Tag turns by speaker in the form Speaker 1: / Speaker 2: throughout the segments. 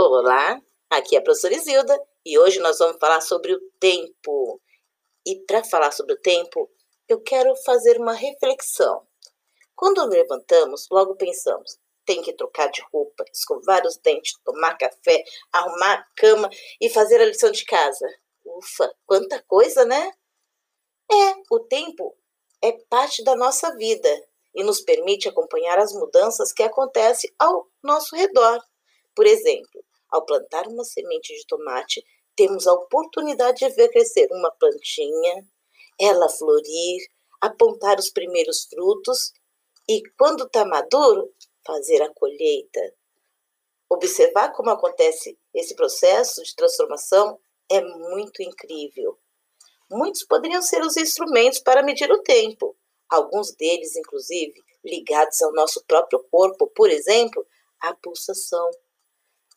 Speaker 1: Olá, aqui é a professora Isilda e hoje nós vamos falar sobre o tempo. E para falar sobre o tempo, eu quero fazer uma reflexão. Quando levantamos, logo pensamos: tem que trocar de roupa, escovar os dentes, tomar café, arrumar a cama e fazer a lição de casa. Ufa, quanta coisa, né? É, o tempo é parte da nossa vida e nos permite acompanhar as mudanças que acontecem ao nosso redor. Por exemplo, ao plantar uma semente de tomate, temos a oportunidade de ver crescer uma plantinha, ela florir, apontar os primeiros frutos e, quando está maduro, fazer a colheita. Observar como acontece esse processo de transformação é muito incrível. Muitos poderiam ser os instrumentos para medir o tempo, alguns deles, inclusive, ligados ao nosso próprio corpo, por exemplo, a pulsação.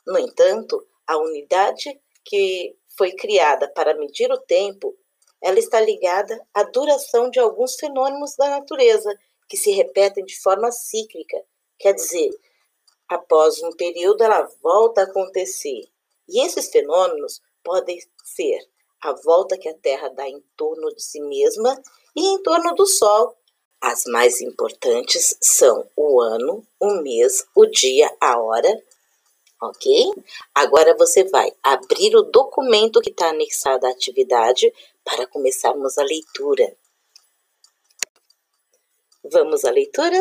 Speaker 1: No entanto, a unidade que foi criada para medir o tempo, ela está ligada à duração de alguns fenômenos da natureza que se repetem de forma cíclica, quer dizer, após um período ela volta a acontecer. E esses fenômenos podem ser a volta que a Terra dá em torno de si mesma e em torno do Sol. As mais importantes são o ano, o mês, o dia, a hora ok? Agora você vai abrir o documento que está anexado à atividade para começarmos a leitura. Vamos à leitura?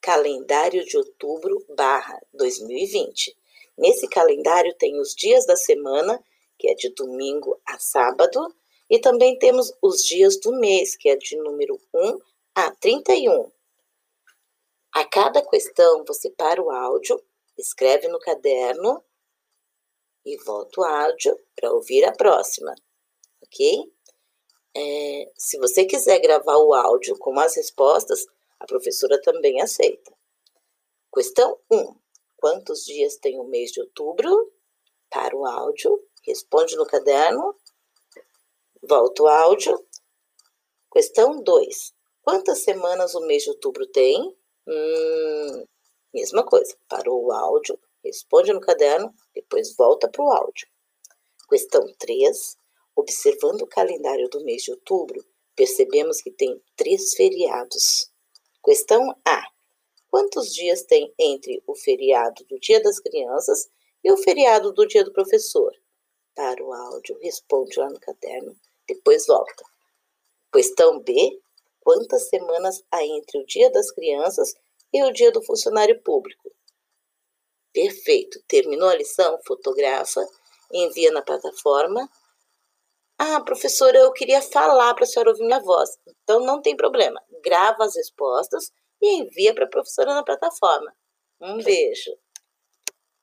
Speaker 1: Calendário de outubro barra 2020. Nesse calendário tem os dias da semana, que é de domingo a sábado, e também temos os dias do mês, que é de número 1 a 31. A cada questão, você para o áudio escreve no caderno e volta o áudio para ouvir a próxima, ok? É, se você quiser gravar o áudio com as respostas, a professora também aceita. Questão 1. Quantos dias tem o mês de outubro? Para o áudio, responde no caderno, volta o áudio. Questão 2. Quantas semanas o mês de outubro tem? Hum, Mesma coisa, parou o áudio, responde no caderno, depois volta para o áudio. Questão 3. Observando o calendário do mês de outubro, percebemos que tem três feriados. Questão A. Quantos dias tem entre o feriado do Dia das Crianças e o feriado do Dia do Professor? Para o áudio, responde lá no caderno, depois volta. Questão B. Quantas semanas há entre o Dia das Crianças e o dia do funcionário público. Perfeito. Terminou a lição? Fotografa, envia na plataforma. Ah, professora, eu queria falar para a senhora ouvir minha voz. Então não tem problema. Grava as respostas e envia para a professora na plataforma. Um beijo.